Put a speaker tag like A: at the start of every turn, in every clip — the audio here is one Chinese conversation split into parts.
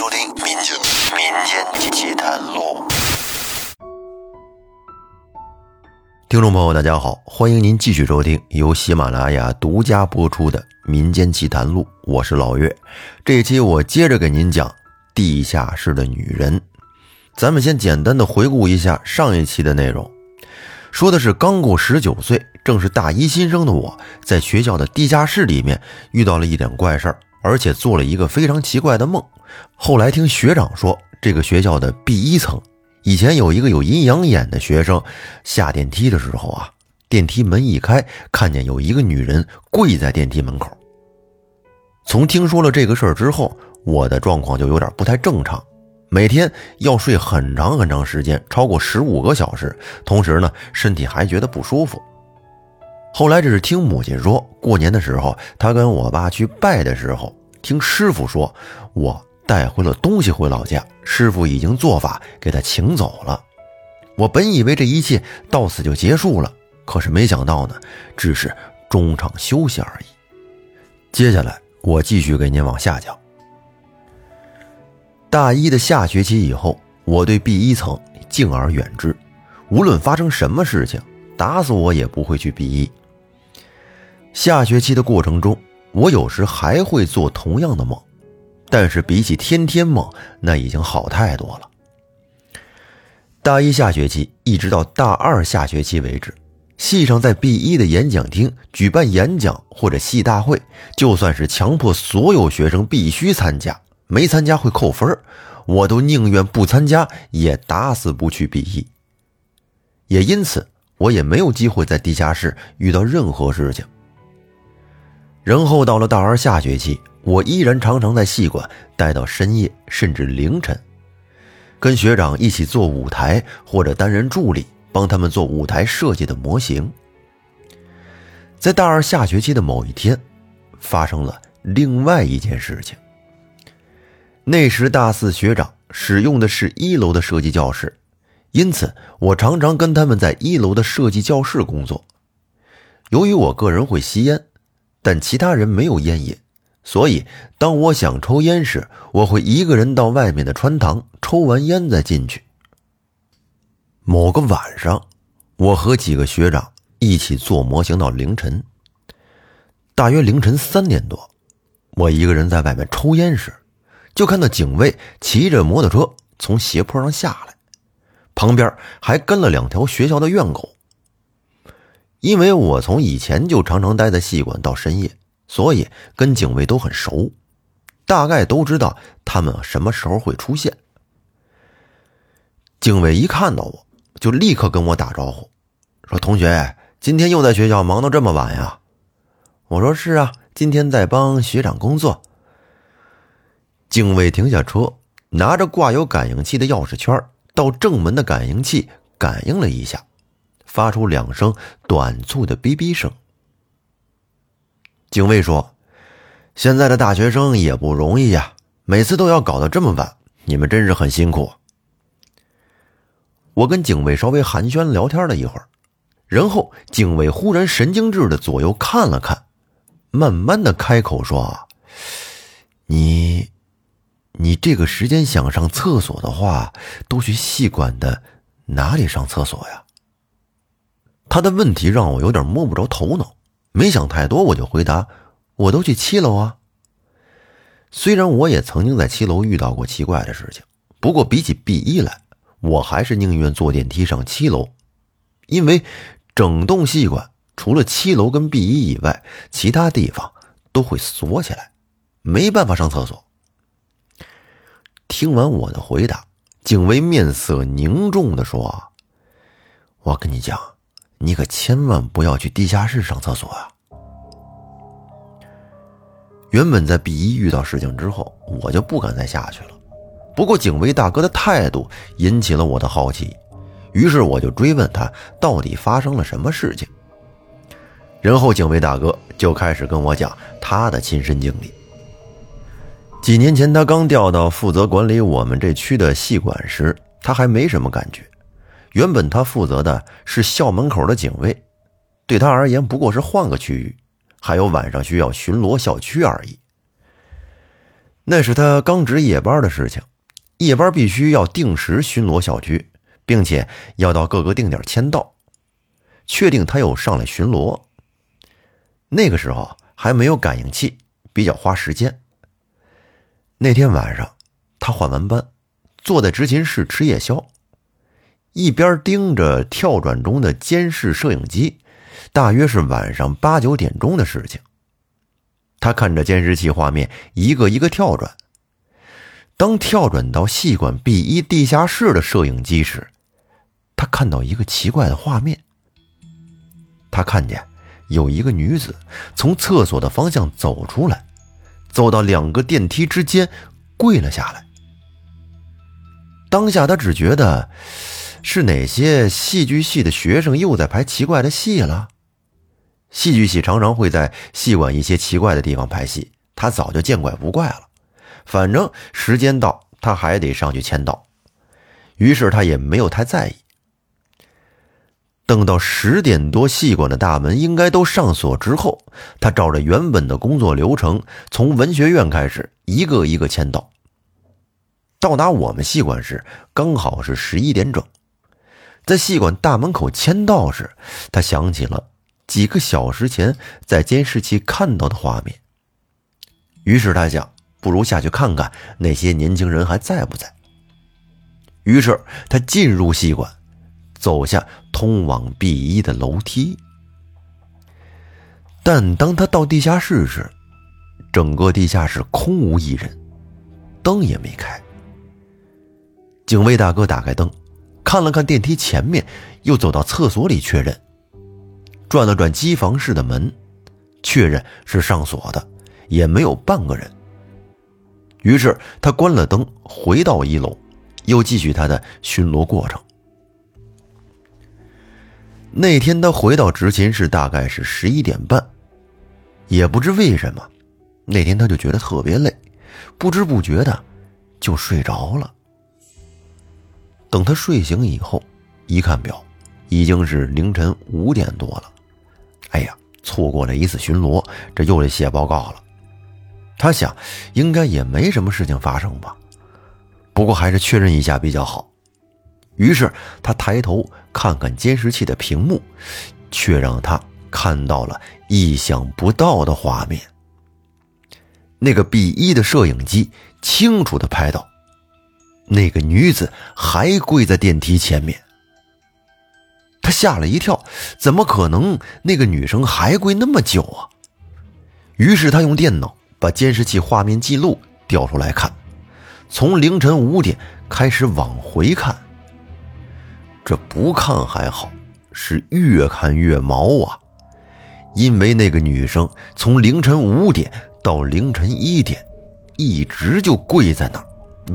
A: 收听《民间民间奇谈录》。听众朋友，大家好，欢迎您继续收听由喜马拉雅独家播出的《民间奇谈录》，我是老岳。这一期我接着给您讲地下室的女人。咱们先简单的回顾一下上一期的内容，说的是刚过十九岁，正是大一新生的我，在学校的地下室里面遇到了一点怪事儿。而且做了一个非常奇怪的梦。后来听学长说，这个学校的 B 一层以前有一个有阴阳眼的学生，下电梯的时候啊，电梯门一开，看见有一个女人跪在电梯门口。从听说了这个事儿之后，我的状况就有点不太正常，每天要睡很长很长时间，超过十五个小时，同时呢，身体还觉得不舒服。后来这是听母亲说，过年的时候，他跟我爸去拜的时候，听师傅说，我带回了东西回老家，师傅已经做法给他请走了。我本以为这一切到此就结束了，可是没想到呢，只是中场休息而已。接下来我继续给您往下讲。大一的下学期以后，我对 B 一层敬而远之，无论发生什么事情，打死我也不会去 B 一。下学期的过程中，我有时还会做同样的梦，但是比起天天梦，那已经好太多了。大一下学期一直到大二下学期为止，系上在 B 一的演讲厅举办演讲或者系大会，就算是强迫所有学生必须参加，没参加会扣分，我都宁愿不参加，也打死不去 B 一。也因此，我也没有机会在地下室遇到任何事情。然后到了大二下学期，我依然常常在戏馆待到深夜甚至凌晨，跟学长一起做舞台或者担任助理，帮他们做舞台设计的模型。在大二下学期的某一天，发生了另外一件事情。那时大四学长使用的是一楼的设计教室，因此我常常跟他们在一楼的设计教室工作。由于我个人会吸烟。但其他人没有烟瘾，所以当我想抽烟时，我会一个人到外面的穿堂抽完烟再进去。某个晚上，我和几个学长一起做模型到凌晨，大约凌晨三点多，我一个人在外面抽烟时，就看到警卫骑着摩托车从斜坡上下来，旁边还跟了两条学校的院狗。因为我从以前就常常待在戏馆到深夜，所以跟警卫都很熟，大概都知道他们什么时候会出现。警卫一看到我就立刻跟我打招呼，说：“同学，今天又在学校忙到这么晚呀？”我说：“是啊，今天在帮学长工作。”警卫停下车，拿着挂有感应器的钥匙圈到正门的感应器感应了一下。发出两声短促的哔哔声。警卫说：“现在的大学生也不容易呀，每次都要搞到这么晚，你们真是很辛苦。”我跟警卫稍微寒暄聊天了一会儿，然后警卫忽然神经质的左右看了看，慢慢的开口说：“你，你这个时间想上厕所的话，都去戏馆的哪里上厕所呀？”他的问题让我有点摸不着头脑，没想太多，我就回答：“我都去七楼啊。”虽然我也曾经在七楼遇到过奇怪的事情，不过比起 B 一来，我还是宁愿坐电梯上七楼，因为整栋戏馆除了七楼跟 B 一以外，其他地方都会锁起来，没办法上厕所。听完我的回答，警卫面色凝重的说：“我跟你讲。”你可千万不要去地下室上厕所啊！原本在 B 一遇到事情之后，我就不敢再下去了。不过警卫大哥的态度引起了我的好奇，于是我就追问他到底发生了什么事情。然后警卫大哥就开始跟我讲他的亲身经历。几年前他刚调到负责管理我们这区的戏馆时，他还没什么感觉。原本他负责的是校门口的警卫，对他而言不过是换个区域，还有晚上需要巡逻校区而已。那是他刚值夜班的事情，夜班必须要定时巡逻校区，并且要到各个定点签到，确定他又上来巡逻。那个时候还没有感应器，比较花时间。那天晚上，他换完班，坐在执勤室吃夜宵，一边盯着跳转中的监视摄影机。大约是晚上八九点钟的事情。他看着监视器画面一个一个跳转。当跳转到戏馆 B 一地下室的摄影机时，他看到一个奇怪的画面。他看见有一个女子从厕所的方向走出来，走到两个电梯之间，跪了下来。当下他只觉得是哪些戏剧系的学生又在排奇怪的戏了。戏剧系常常会在戏馆一些奇怪的地方拍戏，他早就见怪不怪了。反正时间到，他还得上去签到，于是他也没有太在意。等到十点多，戏馆的大门应该都上锁之后，他照着原本的工作流程，从文学院开始一个一个签到。到达我们戏馆时，刚好是十一点整。在戏馆大门口签到时，他想起了。几个小时前在监视器看到的画面，于是他想，不如下去看看那些年轻人还在不在。于是他进入戏馆，走下通往 B 一的楼梯。但当他到地下室时，整个地下室空无一人，灯也没开。警卫大哥打开灯，看了看电梯前面，又走到厕所里确认。转了转机房室的门，确认是上锁的，也没有半个人。于是他关了灯，回到一楼，又继续他的巡逻过程。那天他回到执勤室大概是十一点半，也不知为什么，那天他就觉得特别累，不知不觉的就睡着了。等他睡醒以后，一看表，已经是凌晨五点多了。哎呀，错过了一次巡逻，这又得写报告了。他想，应该也没什么事情发生吧，不过还是确认一下比较好。于是他抬头看看监视器的屏幕，却让他看到了意想不到的画面。那个 B 一的摄影机清楚的拍到，那个女子还跪在电梯前面。他吓了一跳，怎么可能？那个女生还跪那么久啊？于是他用电脑把监视器画面记录调出来看，从凌晨五点开始往回看。这不看还好，是越看越毛啊！因为那个女生从凌晨五点到凌晨一点，一直就跪在那儿，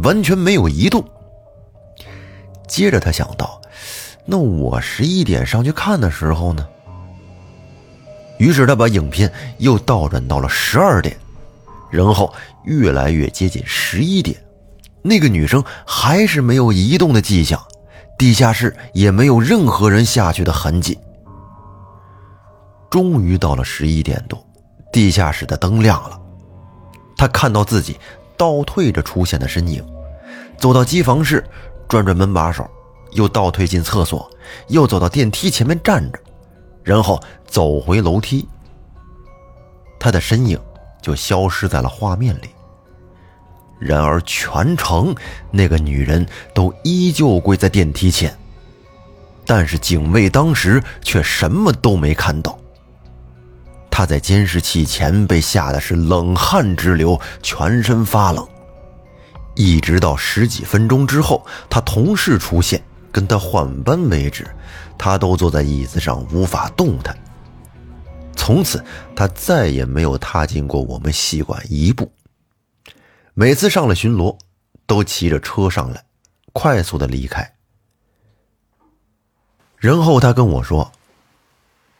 A: 完全没有移动。接着他想到。那我十一点上去看的时候呢？于是他把影片又倒转到了十二点，然后越来越接近十一点，那个女生还是没有移动的迹象，地下室也没有任何人下去的痕迹。终于到了十一点多，地下室的灯亮了，他看到自己倒退着出现的身影，走到机房室，转转门把手。又倒退进厕所，又走到电梯前面站着，然后走回楼梯。他的身影就消失在了画面里。然而全程那个女人都依旧跪在电梯前，但是警卫当时却什么都没看到。他在监视器前被吓得是冷汗直流，全身发冷，一直到十几分钟之后，他同事出现。跟他换班为止，他都坐在椅子上无法动弹。从此，他再也没有踏进过我们戏馆一步。每次上了巡逻，都骑着车上来，快速的离开。然后他跟我说：“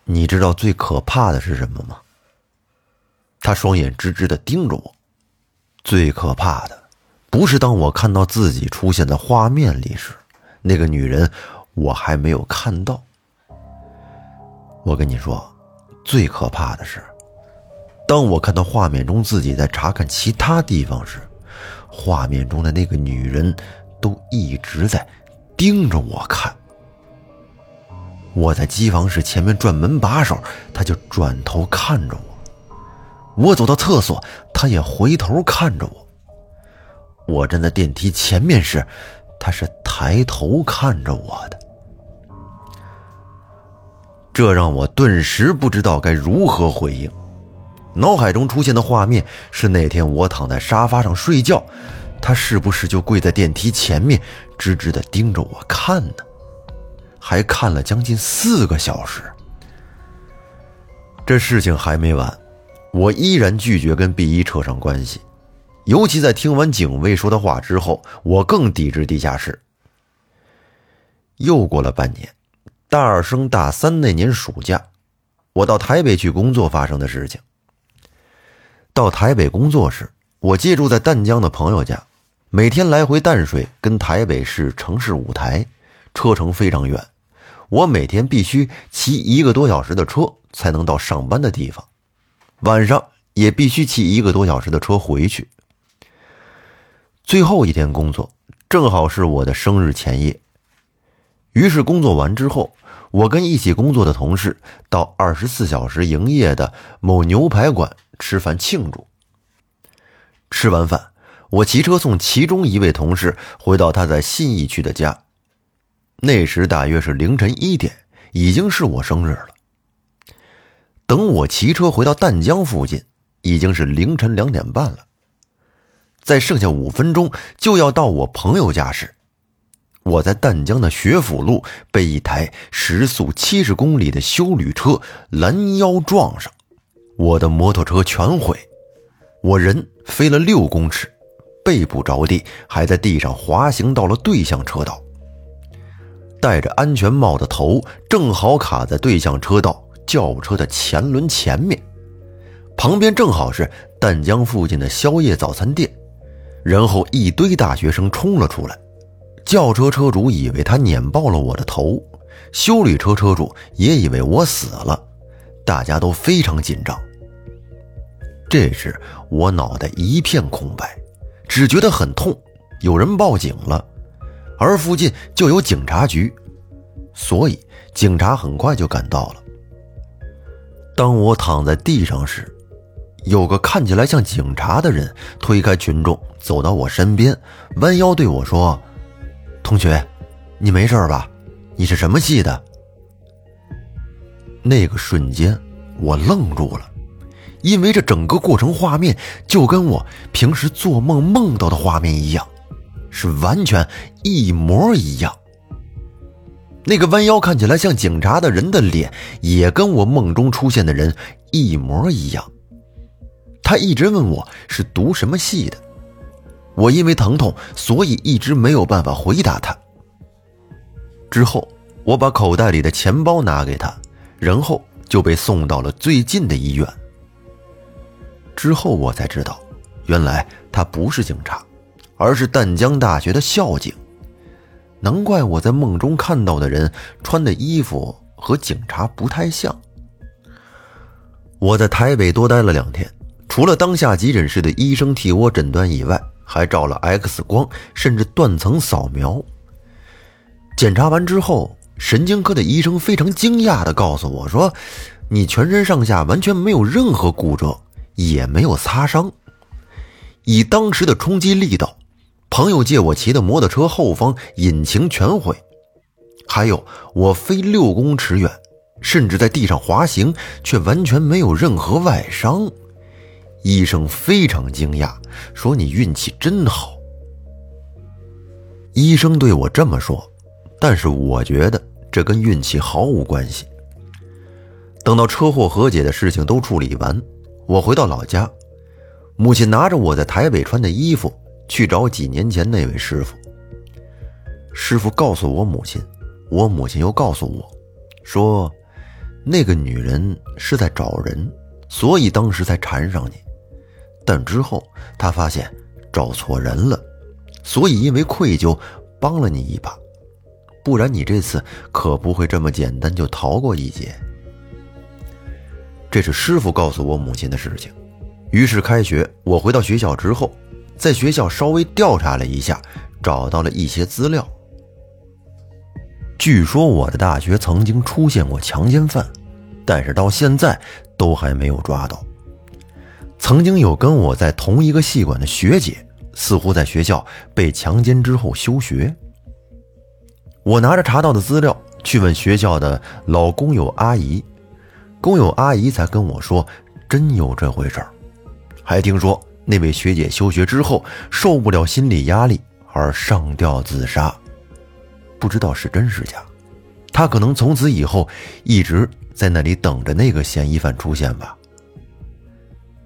A: 你知道最可怕的是什么吗？”他双眼直直的盯着我。最可怕的，不是当我看到自己出现在画面里时。那个女人，我还没有看到。我跟你说，最可怕的是，当我看到画面中自己在查看其他地方时，画面中的那个女人都一直在盯着我看。我在机房室前面转门把手，他就转头看着我；我走到厕所，他也回头看着我；我站在电梯前面时，他是抬头看着我的。这让我顿时不知道该如何回应。脑海中出现的画面是那天我躺在沙发上睡觉，他是不是就跪在电梯前面，直直的盯着我看呢？还看了将近四个小时。这事情还没完，我依然拒绝跟 B 一扯上关系，尤其在听完警卫说的话之后，我更抵制地下室。又过了半年，大二升大三那年暑假，我到台北去工作发生的事情。到台北工作时，我借住在淡江的朋友家，每天来回淡水跟台北市城市舞台，车程非常远，我每天必须骑一个多小时的车才能到上班的地方，晚上也必须骑一个多小时的车回去。最后一天工作正好是我的生日前夜，于是工作完之后，我跟一起工作的同事到二十四小时营业的某牛排馆。吃饭庆祝。吃完饭，我骑车送其中一位同事回到他在信义区的家。那时大约是凌晨一点，已经是我生日了。等我骑车回到淡江附近，已经是凌晨两点半了。在剩下五分钟就要到我朋友家时，我在淡江的学府路被一台时速七十公里的修旅车拦腰撞上。我的摩托车全毁，我人飞了六公尺，背部着地，还在地上滑行到了对向车道。戴着安全帽的头正好卡在对向车道轿车的前轮前面，旁边正好是淡江附近的宵夜早餐店。然后一堆大学生冲了出来，轿车车主以为他碾爆了我的头，修理车车主也以为我死了。大家都非常紧张。这时我脑袋一片空白，只觉得很痛。有人报警了，而附近就有警察局，所以警察很快就赶到了。当我躺在地上时，有个看起来像警察的人推开群众，走到我身边，弯腰对我说：“同学，你没事吧？你是什么系的？”那个瞬间，我愣住了，因为这整个过程画面就跟我平时做梦梦到的画面一样，是完全一模一样。那个弯腰看起来像警察的人的脸，也跟我梦中出现的人一模一样。他一直问我是读什么系的，我因为疼痛，所以一直没有办法回答他。之后，我把口袋里的钱包拿给他。然后就被送到了最近的医院。之后我才知道，原来他不是警察，而是淡江大学的校警。难怪我在梦中看到的人穿的衣服和警察不太像。我在台北多待了两天，除了当下急诊室的医生替我诊断以外，还照了 X 光，甚至断层扫描。检查完之后。神经科的医生非常惊讶地告诉我说：“你全身上下完全没有任何骨折，也没有擦伤。以当时的冲击力道，朋友借我骑的摩托车后方引擎全毁，还有我飞六公尺远，甚至在地上滑行，却完全没有任何外伤。”医生非常惊讶，说：“你运气真好。”医生对我这么说。但是我觉得这跟运气毫无关系。等到车祸和解的事情都处理完，我回到老家，母亲拿着我在台北穿的衣服去找几年前那位师傅。师傅告诉我母亲，我母亲又告诉我，说那个女人是在找人，所以当时才缠上你。但之后她发现找错人了，所以因为愧疚帮了你一把。不然你这次可不会这么简单就逃过一劫。这是师傅告诉我母亲的事情。于是开学，我回到学校之后，在学校稍微调查了一下，找到了一些资料。据说我的大学曾经出现过强奸犯，但是到现在都还没有抓到。曾经有跟我在同一个系馆的学姐，似乎在学校被强奸之后休学。我拿着查到的资料去问学校的老工友阿姨，工友阿姨才跟我说，真有这回事儿。还听说那位学姐休学之后受不了心理压力而上吊自杀。不知道是真是假，他可能从此以后一直在那里等着那个嫌疑犯出现吧。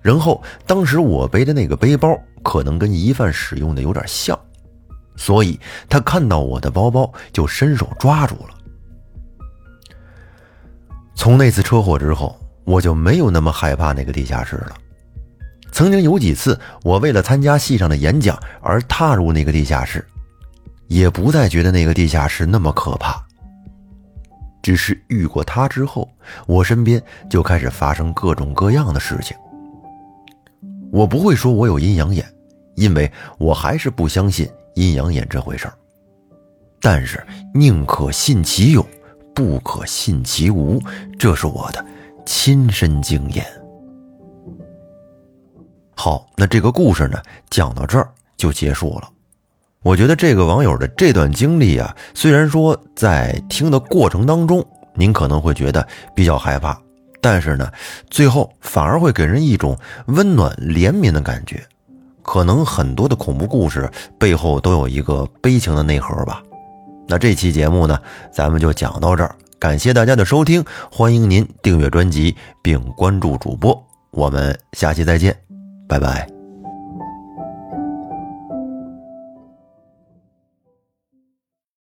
A: 然后当时我背的那个背包可能跟疑犯使用的有点像，所以他看到我的包包就伸手抓住了。从那次车祸之后，我就没有那么害怕那个地下室了。曾经有几次，我为了参加系上的演讲而踏入那个地下室。也不再觉得那个地下室那么可怕。只是遇过他之后，我身边就开始发生各种各样的事情。我不会说我有阴阳眼，因为我还是不相信阴阳眼这回事儿。但是宁可信其有，不可信其无，这是我的亲身经验。好，那这个故事呢，讲到这儿就结束了。我觉得这个网友的这段经历啊，虽然说在听的过程当中，您可能会觉得比较害怕，但是呢，最后反而会给人一种温暖怜悯的感觉。可能很多的恐怖故事背后都有一个悲情的内核吧。那这期节目呢，咱们就讲到这儿，感谢大家的收听，欢迎您订阅专辑并关注主播，我们下期再见，拜拜。